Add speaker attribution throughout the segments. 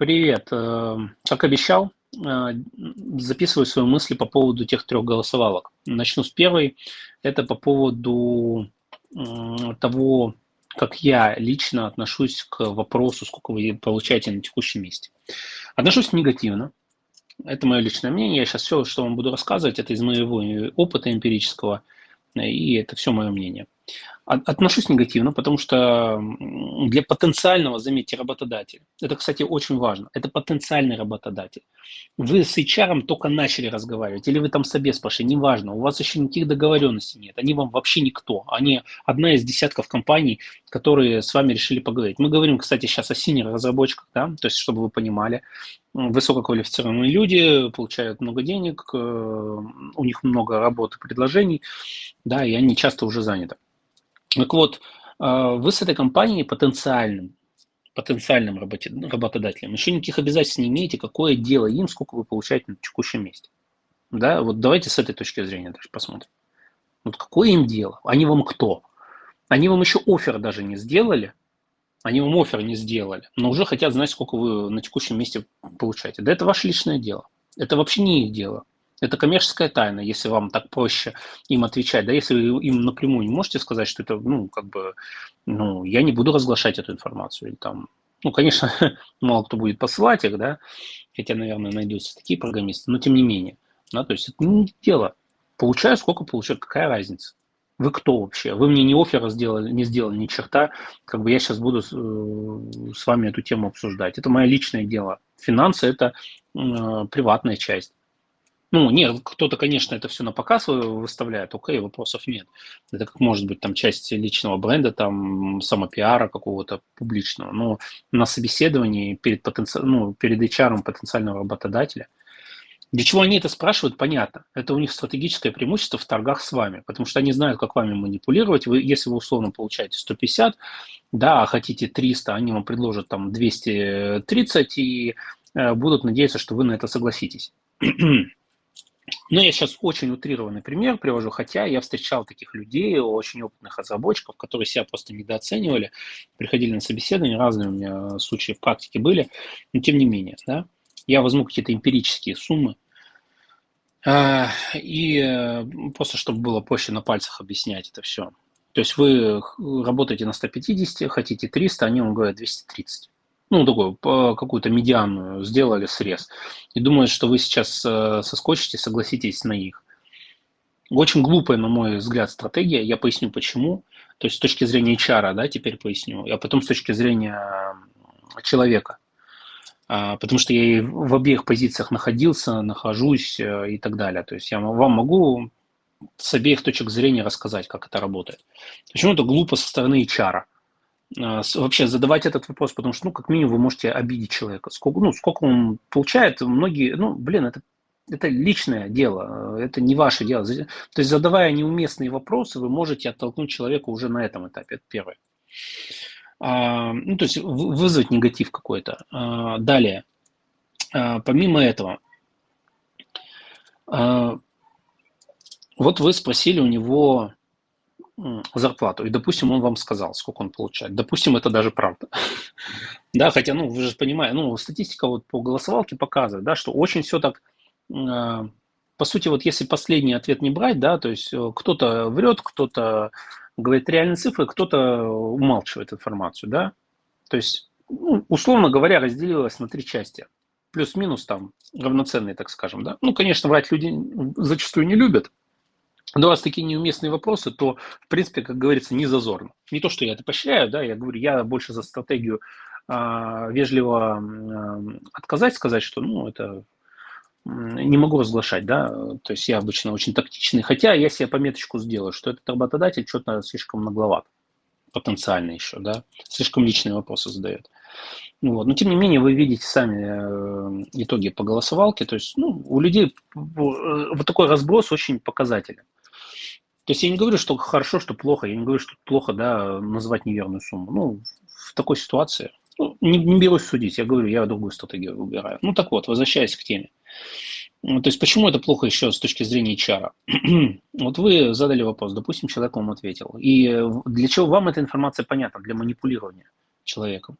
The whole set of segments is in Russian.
Speaker 1: Привет. Э, как обещал, э, записываю свои мысли по поводу тех трех голосовалок. Начну с первой. Это по поводу того, как я лично отношусь к вопросу, сколько вы получаете на текущем месте. Отношусь негативно. Это мое личное мнение. Я сейчас все, что вам буду рассказывать, это из моего опыта эмпирического, и это все мое мнение. Отношусь негативно, потому что для потенциального, заметьте, работодателя, это, кстати, очень важно, это потенциальный работодатель. Вы с HR только начали разговаривать, или вы там собес пошли, неважно, у вас еще никаких договоренностей нет, они вам вообще никто, они одна из десятков компаний, которые с вами решили поговорить. Мы говорим, кстати, сейчас о синер разработчиках, да, то есть, чтобы вы понимали, высококвалифицированные люди получают много денег, э, у них много работы, предложений, да, и они часто уже заняты. Так вот, а, вы с этой компанией потенциальным, потенциальным работодателем еще никаких обязательств не имеете, какое дело им, сколько вы получаете на текущем месте. Да, вот давайте с этой точки зрения даже посмотрим. Вот какое им дело? Они вам кто? Они вам еще офер даже не сделали, они вам офер не сделали, но уже хотят знать, сколько вы на текущем месте получаете. Да это ваше личное дело. Это вообще не их дело. Это коммерческая тайна, если вам так проще им отвечать. Да, если вы им напрямую не можете сказать, что это, ну, как бы, ну, я не буду разглашать эту информацию. Или там, ну, конечно, мало кто будет посылать их, да, хотя, наверное, найдутся такие программисты, но тем не менее. Да, то есть это не дело. Получаю, сколько получаю, какая разница? Вы кто вообще? Вы мне не оффера сделали, не сделали ни черта, как бы я сейчас буду э, с вами эту тему обсуждать. Это мое личное дело. Финансы – это э, приватная часть. Ну, нет, кто-то, конечно, это все на показ выставляет, окей, вопросов нет. Это как может быть там часть личного бренда, там самопиара какого-то публичного. Но на собеседовании перед, потенци... ну, перед HR потенциального работодателя – для чего они это спрашивают, понятно. Это у них стратегическое преимущество в торгах с вами, потому что они знают, как вами манипулировать. Вы, если вы условно получаете 150, да, а хотите 300, они вам предложат там 230 и э, будут надеяться, что вы на это согласитесь. Но я сейчас очень утрированный пример привожу, хотя я встречал таких людей, очень опытных разработчиков, которые себя просто недооценивали, приходили на собеседование, разные у меня случаи в практике были, но тем не менее, да, я возьму какие-то эмпирические суммы, а, и э, просто чтобы было проще на пальцах объяснять это все. То есть вы работаете на 150, хотите 300, они вам говорят 230 ну, такую, какую-то медианную сделали срез, и думают, что вы сейчас э, соскочите, согласитесь на их. Очень глупая, на мой взгляд, стратегия. Я поясню, почему. То есть с точки зрения HR, да, теперь поясню, а потом с точки зрения человека. А, потому что я и в обеих позициях находился, нахожусь э, и так далее. То есть я вам могу с обеих точек зрения рассказать, как это работает. Почему это глупо со стороны HR? А, вообще задавать этот вопрос, потому что, ну, как минимум, вы можете обидеть человека. Сколько, ну, сколько он получает, многие, ну, блин, это, это личное дело, это не ваше дело. То есть, задавая неуместные вопросы, вы можете оттолкнуть человека уже на этом этапе, это первое. А, ну, то есть, вызвать негатив какой-то. А, далее, а, помимо этого, а, вот вы спросили у него зарплату, и, допустим, он вам сказал, сколько он получает. Допустим, это даже правда. да, хотя, ну, вы же понимаете, ну, статистика вот по голосовалке показывает, да, что очень все так, э, по сути, вот если последний ответ не брать, да, то есть э, кто-то врет, кто-то говорит реальные цифры, кто-то умалчивает информацию, да, то есть, ну, условно говоря, разделилось на три части, плюс-минус там равноценные, так скажем, да. Ну, конечно, врать люди зачастую не любят, но раз такие неуместные вопросы, то, в принципе, как говорится, не зазорно. Не то, что я это поощряю, да, я говорю, я больше за стратегию а, вежливо а, отказать, сказать, что, ну, это не могу разглашать, да, то есть я обычно очень тактичный, хотя я себе пометочку сделаю, что этот работодатель что-то слишком нагловат, потенциально еще, да, слишком личные вопросы задает. Ну, вот. Но тем не менее вы видите сами э, итоги по голосовалке, то есть ну, у людей э, вот такой разброс очень показателен. То есть я не говорю, что хорошо, что плохо, я не говорю, что плохо, да, назвать неверную сумму. Ну, в такой ситуации, ну, не, не берусь судить, я говорю, я другую стратегию выбираю. Ну, так вот, возвращаясь к теме. Ну, то есть почему это плохо еще с точки зрения HR? вот вы задали вопрос, допустим, человек вам ответил. И для чего вам эта информация понятна? Для манипулирования человеком.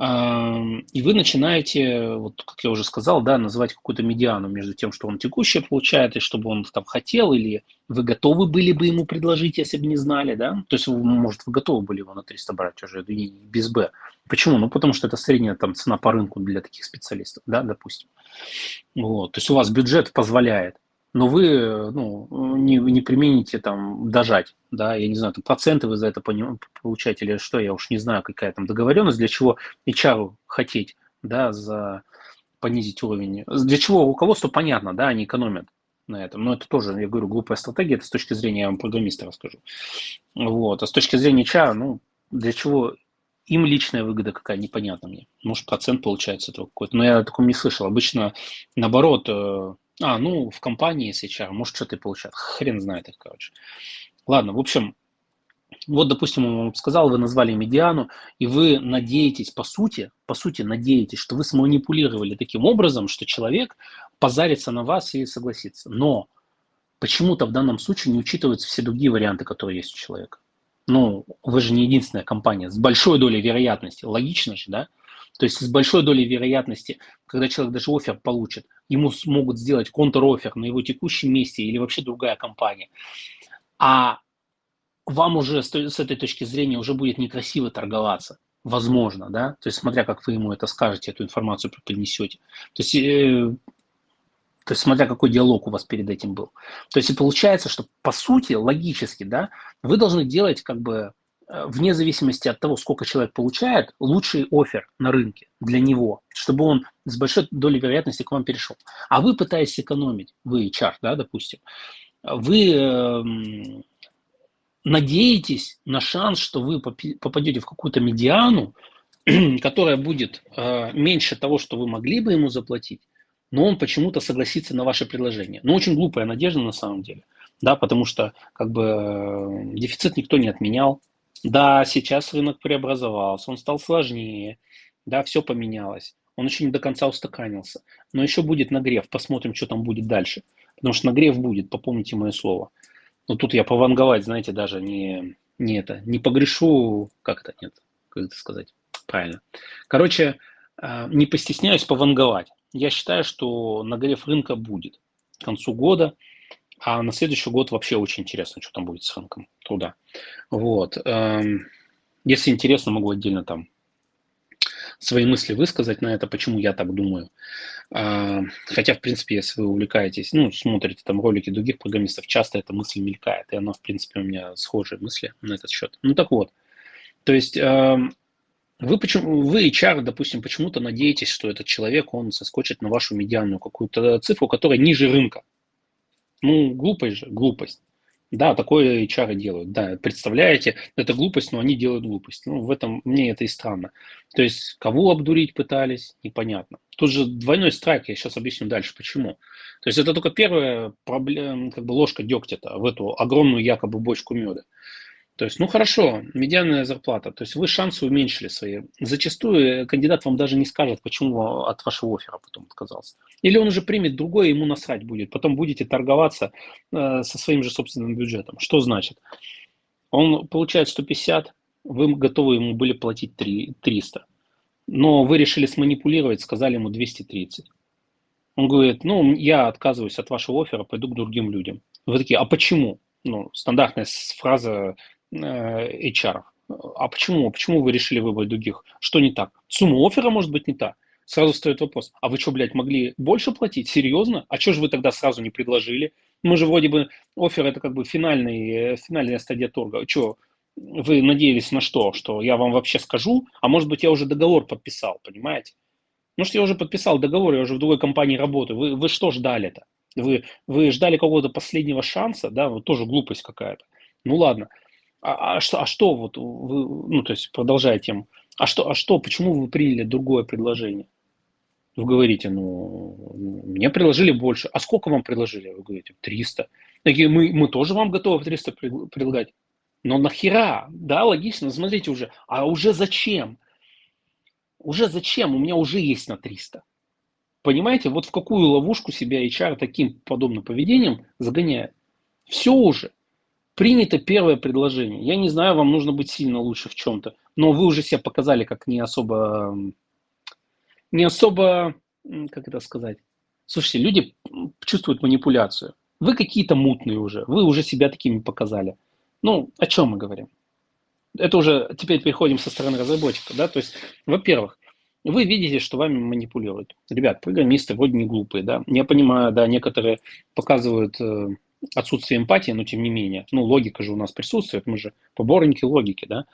Speaker 1: И вы начинаете, вот как я уже сказал, да, называть какую-то медиану между тем, что он текущее получает, и чтобы он там хотел, или вы готовы были бы ему предложить, если бы не знали, да? То есть, может, вы готовы были его на 300 брать уже без Б. Почему? Ну, потому что это средняя там цена по рынку для таких специалистов, да, допустим. Вот. То есть у вас бюджет позволяет но вы ну, не, не примените там дожать, да, я не знаю, там проценты вы за это получаете или что, я уж не знаю, какая там договоренность, для чего HR хотеть, да, за понизить уровень. Для чего руководство понятно, да, они экономят на этом. Но это тоже, я говорю, глупая стратегия, это с точки зрения, я вам программиста расскажу. Вот. А с точки зрения HR, ну, для чего им личная выгода какая, непонятно мне. Может, процент получается этого какой-то. Но я такого не слышал. Обычно, наоборот, э, а, ну, в компании с HR, может, что-то и получат. Хрен знает их, короче. Ладно, в общем, вот, допустим, он вам сказал, вы назвали медиану, и вы надеетесь, по сути, по сути, надеетесь, что вы сманипулировали таким образом, что человек позарится на вас и согласится. Но почему-то в данном случае не учитываются все другие варианты, которые есть у человека. Ну, вы же не единственная компания с большой долей вероятности. Логично же, да? То есть с большой долей вероятности, когда человек даже офер получит, ему смогут сделать контр-офер на его текущем месте или вообще другая компания. А вам уже с этой точки зрения уже будет некрасиво торговаться. Возможно, да? То есть смотря как вы ему это скажете, эту информацию преподнесете. То есть э, то есть смотря какой диалог у вас перед этим был. То есть и получается, что по сути, логически, да, вы должны делать как бы вне зависимости от того, сколько человек получает, лучший офер на рынке для него, чтобы он с большой долей вероятности к вам перешел. А вы пытаетесь экономить, вы HR, да, допустим, вы э, надеетесь на шанс, что вы попадете в какую-то медиану, которая будет э, меньше того, что вы могли бы ему заплатить, но он почему-то согласится на ваше предложение. Ну, очень глупая надежда на самом деле, да, потому что как бы э, дефицит никто не отменял, да, сейчас рынок преобразовался, он стал сложнее, да, все поменялось. Он еще не до конца устаканился. Но еще будет нагрев, посмотрим, что там будет дальше. Потому что нагрев будет, попомните мое слово. Но тут я пованговать, знаете, даже не, не это, не погрешу, как это, нет, как это сказать, правильно. Короче, а, не постесняюсь пованговать. Я считаю, что нагрев рынка будет к концу года. А на следующий год вообще очень интересно, что там будет с рынком труда. Вот. Эм, если интересно, могу отдельно там свои мысли высказать на это, почему я так думаю. А, хотя, в принципе, если вы увлекаетесь, ну, смотрите там ролики других программистов, часто эта мысль мелькает, и она, в принципе, у меня схожие мысли на этот счет. Ну, так вот. То есть эм, вы, почему, вы HR, допустим, почему-то надеетесь, что этот человек, он соскочит на вашу медианную какую-то цифру, которая ниже рынка. Ну, глупость же, глупость. Да, такое HR делают. Да, представляете, это глупость, но они делают глупость. Ну, в этом мне это и странно. То есть, кого обдурить пытались, непонятно. Тут же двойной страйк, я сейчас объясню дальше, почему. То есть, это только первая проблема, как бы ложка дегтя в эту огромную якобы бочку меда. То есть, ну хорошо, медианная зарплата. То есть вы шансы уменьшили свои. Зачастую кандидат вам даже не скажет, почему от вашего оффера потом отказался. Или он уже примет другое, ему насрать будет. Потом будете торговаться э, со своим же собственным бюджетом. Что значит? Он получает 150, вы готовы ему были платить 3, 300. Но вы решили сманипулировать, сказали ему 230. Он говорит, ну, я отказываюсь от вашего оффера, пойду к другим людям. Вы такие, а почему? Ну, стандартная фраза HR. А почему? Почему вы решили выбрать других? Что не так? Сумма оффера может быть не та. Сразу встает вопрос. А вы что, блядь, могли больше платить? Серьезно? А что же вы тогда сразу не предложили? Мы же вроде бы, офер это как бы финальный, финальная стадия торга. Что, вы надеялись на что? Что я вам вообще скажу? А может быть, я уже договор подписал, понимаете? Может, я уже подписал договор, я уже в другой компании работаю. Вы, вы что ждали-то? Вы, вы ждали какого-то последнего шанса, да? Вот тоже глупость какая-то. Ну ладно. А, а, что, а что вот вы, ну, то есть, продолжая тему, а что, а что, почему вы приняли другое предложение? Вы говорите, ну, мне предложили больше. А сколько вам предложили? Вы говорите, 300. Такие, мы, мы тоже вам готовы 300 предлагать. Но нахера? Да, логично, смотрите уже. А уже зачем? Уже зачем? У меня уже есть на 300. Понимаете, вот в какую ловушку себя HR таким подобным поведением загоняет. Все уже. Принято первое предложение. Я не знаю, вам нужно быть сильно лучше в чем-то, но вы уже себя показали как не особо, не особо, как это сказать. Слушайте, люди чувствуют манипуляцию. Вы какие-то мутные уже, вы уже себя такими показали. Ну, о чем мы говорим? Это уже теперь переходим со стороны разработчика, да, то есть, во-первых, вы видите, что вами манипулируют. Ребят, программисты вроде не глупые, да. Я понимаю, да, некоторые показывают э, отсутствие эмпатии, но тем не менее. Ну, логика же у нас присутствует, мы же поборники логики, да.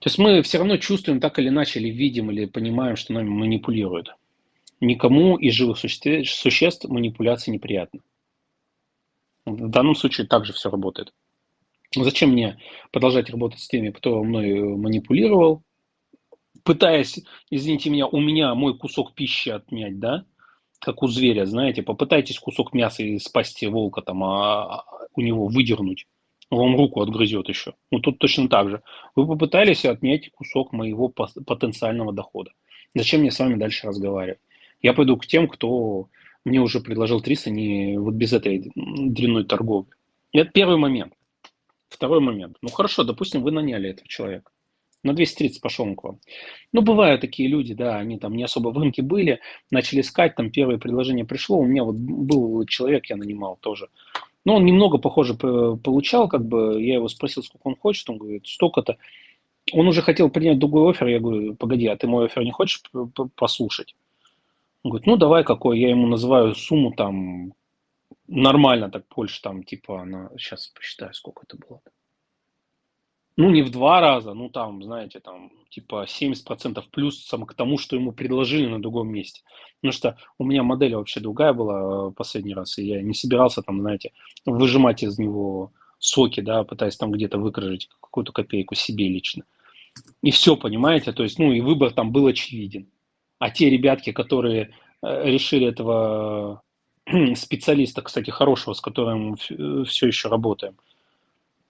Speaker 1: То есть мы все равно чувствуем так или иначе, или видим, или понимаем, что нами манипулируют. Никому из живых существ, существ манипуляция неприятна. В данном случае также все работает. Зачем мне продолжать работать с теми, кто мной манипулировал, пытаясь, извините меня, у меня мой кусок пищи отнять, да, как у зверя, знаете, попытайтесь кусок мяса из пасти волка там а, у него выдернуть, вам руку отгрызет еще. Ну, тут точно так же. Вы попытались отнять кусок моего потенциального дохода. Зачем мне с вами дальше разговаривать? Я пойду к тем, кто мне уже предложил 300 не вот без этой дрянной торговли. Это первый момент. Второй момент. Ну хорошо, допустим, вы наняли этого человека. На 230 пошел он к вам. Ну, бывают такие люди, да, они там не особо в рынке были, начали искать, там первое предложение пришло. У меня вот был человек, я нанимал тоже. Но он немного, похоже, получал, как бы, я его спросил, сколько он хочет, он говорит, столько-то. Он уже хотел принять другой офер, я говорю, погоди, а ты мой офер не хочешь послушать? Он говорит, ну давай какой, я ему называю сумму там нормально так больше, там типа, она, сейчас посчитаю, сколько это было. Ну, не в два раза, ну, там, знаете, там, типа 70% плюсом к тому, что ему предложили на другом месте. Потому что у меня модель вообще другая была э, последний раз, и я не собирался там, знаете, выжимать из него соки, да, пытаясь там где-то выкружить какую-то копейку себе лично. И все, понимаете, то есть, ну, и выбор там был очевиден. А те ребятки, которые э, решили этого специалиста, кстати, хорошего, с которым все еще работаем,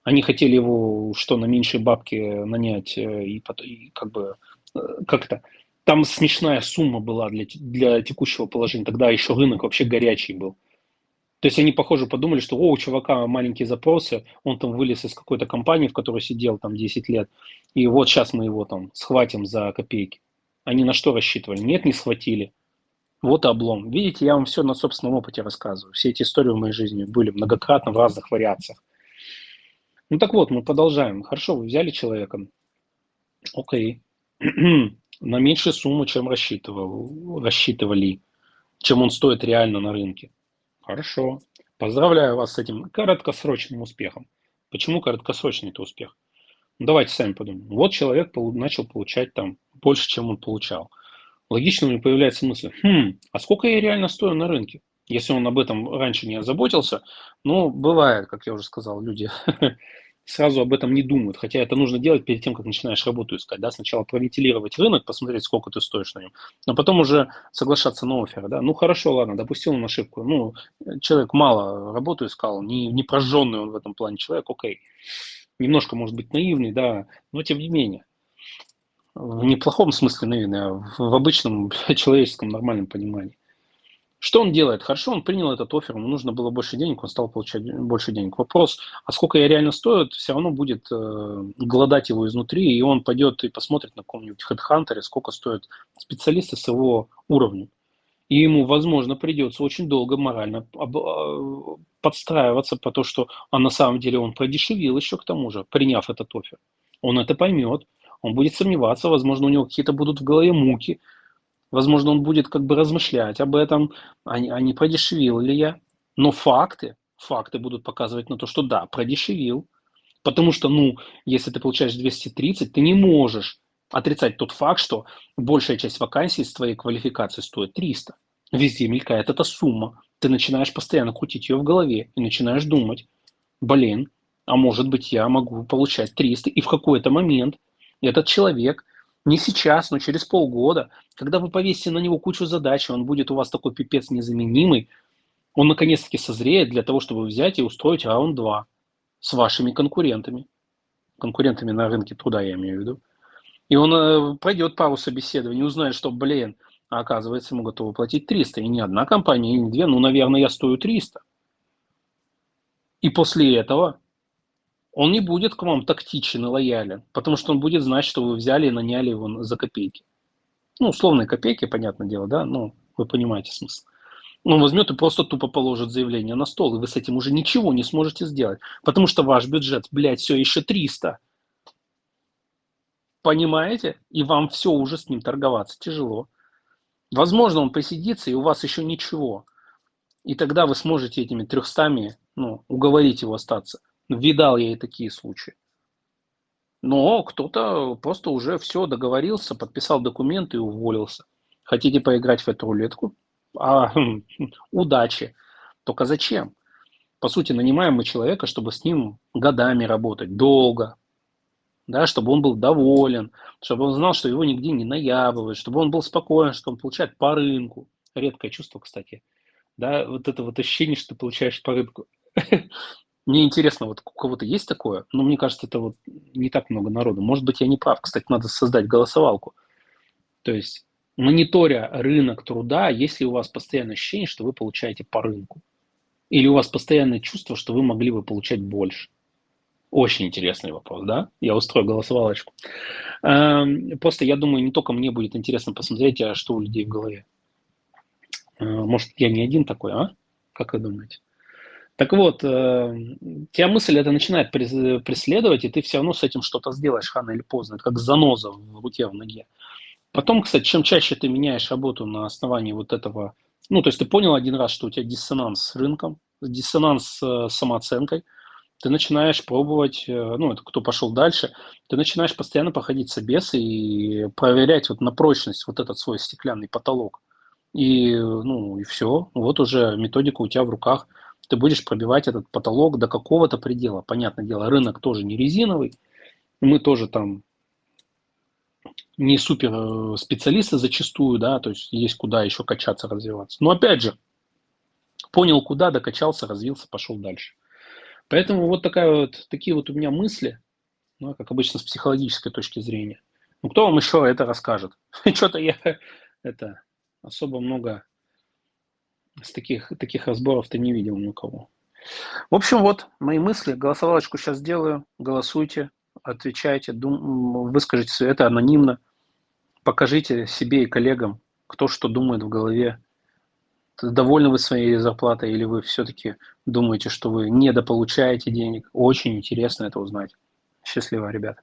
Speaker 1: они хотели его что, на меньшие бабки нанять э, и, и как бы э, как-то там смешная сумма была для, для текущего положения. Тогда еще рынок вообще горячий был. То есть они, похоже, подумали, что о, у чувака маленькие запросы, он там вылез из какой-то компании, в которой сидел там 10 лет, и вот сейчас мы его там схватим за копейки. Они на что рассчитывали? Нет, не схватили. Вот облом. Видите, я вам все на собственном опыте рассказываю. Все эти истории в моей жизни были многократно в разных вариациях. Ну так вот, мы продолжаем. Хорошо, вы взяли человека. Окей. на меньшую сумму, чем рассчитывал, рассчитывали, чем он стоит реально на рынке. Хорошо. Поздравляю вас с этим краткосрочным успехом. Почему краткосрочный это успех? Ну, давайте сами подумаем. Вот человек начал получать там больше, чем он получал. Логично у него появляется мысль, хм, а сколько я реально стою на рынке? Если он об этом раньше не озаботился, ну, бывает, как я уже сказал, люди сразу об этом не думают, хотя это нужно делать перед тем, как начинаешь работу искать, да, сначала провентилировать рынок, посмотреть, сколько ты стоишь на нем, но потом уже соглашаться на офер, да, ну хорошо, ладно, допустил он ошибку, ну, человек мало работу искал, не, не прожженный он в этом плане человек, окей, немножко, может быть, наивный, да, но тем не менее, в неплохом смысле наивный, а в обычном человеческом нормальном понимании. Что он делает? Хорошо, он принял этот офер, ему нужно было больше денег, он стал получать больше денег. Вопрос, а сколько я реально стою, все равно будет э, голодать его изнутри, и он пойдет и посмотрит на каком-нибудь HeadHunter, сколько стоят специалисты с его уровнем. И ему, возможно, придется очень долго морально об, э, подстраиваться по то, что а на самом деле он продешевил еще к тому же, приняв этот офер. Он это поймет, он будет сомневаться, возможно, у него какие-то будут в голове муки, Возможно, он будет как бы размышлять об этом, а а не продешевил ли я. Но факты, факты будут показывать на то, что да, продешевил. Потому что, ну, если ты получаешь 230, ты не можешь отрицать тот факт, что большая часть вакансий с твоей квалификацией стоит 300. Везде мелькает эта сумма. Ты начинаешь постоянно крутить ее в голове и начинаешь думать, блин, а может быть я могу получать 300. И в какой-то момент этот человек не сейчас, но через полгода, когда вы повесите на него кучу задач, он будет у вас такой пипец незаменимый, он наконец-таки созреет для того, чтобы взять и устроить раунд 2 с вашими конкурентами. Конкурентами на рынке труда, я имею в виду. И он э, пройдет пару собеседований, узнает, что, блин, а оказывается, ему готовы платить 300. И не одна компания, и не две, ну, наверное, я стою 300. И после этого он не будет к вам тактичен и лоялен, потому что он будет знать, что вы взяли и наняли его за копейки. Ну, условные копейки, понятное дело, да, ну, вы понимаете смысл. Он возьмет и просто тупо положит заявление на стол, и вы с этим уже ничего не сможете сделать, потому что ваш бюджет, блядь, все еще 300. Понимаете? И вам все уже с ним торговаться тяжело. Возможно, он посидится, и у вас еще ничего. И тогда вы сможете этими трехстами ну, уговорить его остаться. Видал я и такие случаи. Но кто-то просто уже все договорился, подписал документы и уволился. Хотите поиграть в эту рулетку? А, хм, удачи. Только зачем? По сути, нанимаем мы человека, чтобы с ним годами работать, долго, да, чтобы он был доволен, чтобы он знал, что его нигде не наябывают, чтобы он был спокоен, что он получает по рынку. Редкое чувство, кстати. Да, вот это вот ощущение, что ты получаешь по рынку. Мне интересно, вот у кого-то есть такое, но мне кажется, это вот не так много народу. Может быть, я не прав. Кстати, надо создать голосовалку. То есть мониторя рынок труда, если у вас постоянное ощущение, что вы получаете по рынку. Или у вас постоянное чувство, что вы могли бы получать больше. Очень интересный вопрос, да? Я устрою голосовалочку. Эм, просто я думаю, не только мне будет интересно посмотреть, а что у людей в голове. Э, может, я не один такой, а? Как вы думаете? Так вот, э, тебя мысль это начинает преследовать, и ты все равно с этим что-то сделаешь рано или поздно. Это как заноза в руке, в ноге. Потом, кстати, чем чаще ты меняешь работу на основании вот этого, ну, то есть ты понял один раз, что у тебя диссонанс с рынком, диссонанс с э, самооценкой, ты начинаешь пробовать, э, ну, это кто пошел дальше, ты начинаешь постоянно походить собес и проверять вот на прочность вот этот свой стеклянный потолок. И, ну, и все, вот уже методика у тебя в руках – ты будешь пробивать этот потолок до какого-то предела. Понятное дело, рынок тоже не резиновый, мы тоже там не супер э, специалисты зачастую, да, то есть есть куда еще качаться, развиваться. Но опять же, понял куда, докачался, развился, пошел дальше. Поэтому вот, такая вот такие вот у меня мысли, ну, как обычно с психологической точки зрения. Ну, кто вам еще это расскажет? Что-то я это особо много с таких, таких разборов ты не видел ни у кого. В общем, вот мои мысли. Голосовалочку сейчас сделаю. Голосуйте, отвечайте, дум, выскажите это анонимно. Покажите себе и коллегам, кто что думает в голове. Довольны вы своей зарплатой или вы все-таки думаете, что вы недополучаете денег? Очень интересно это узнать. Счастливо, ребята.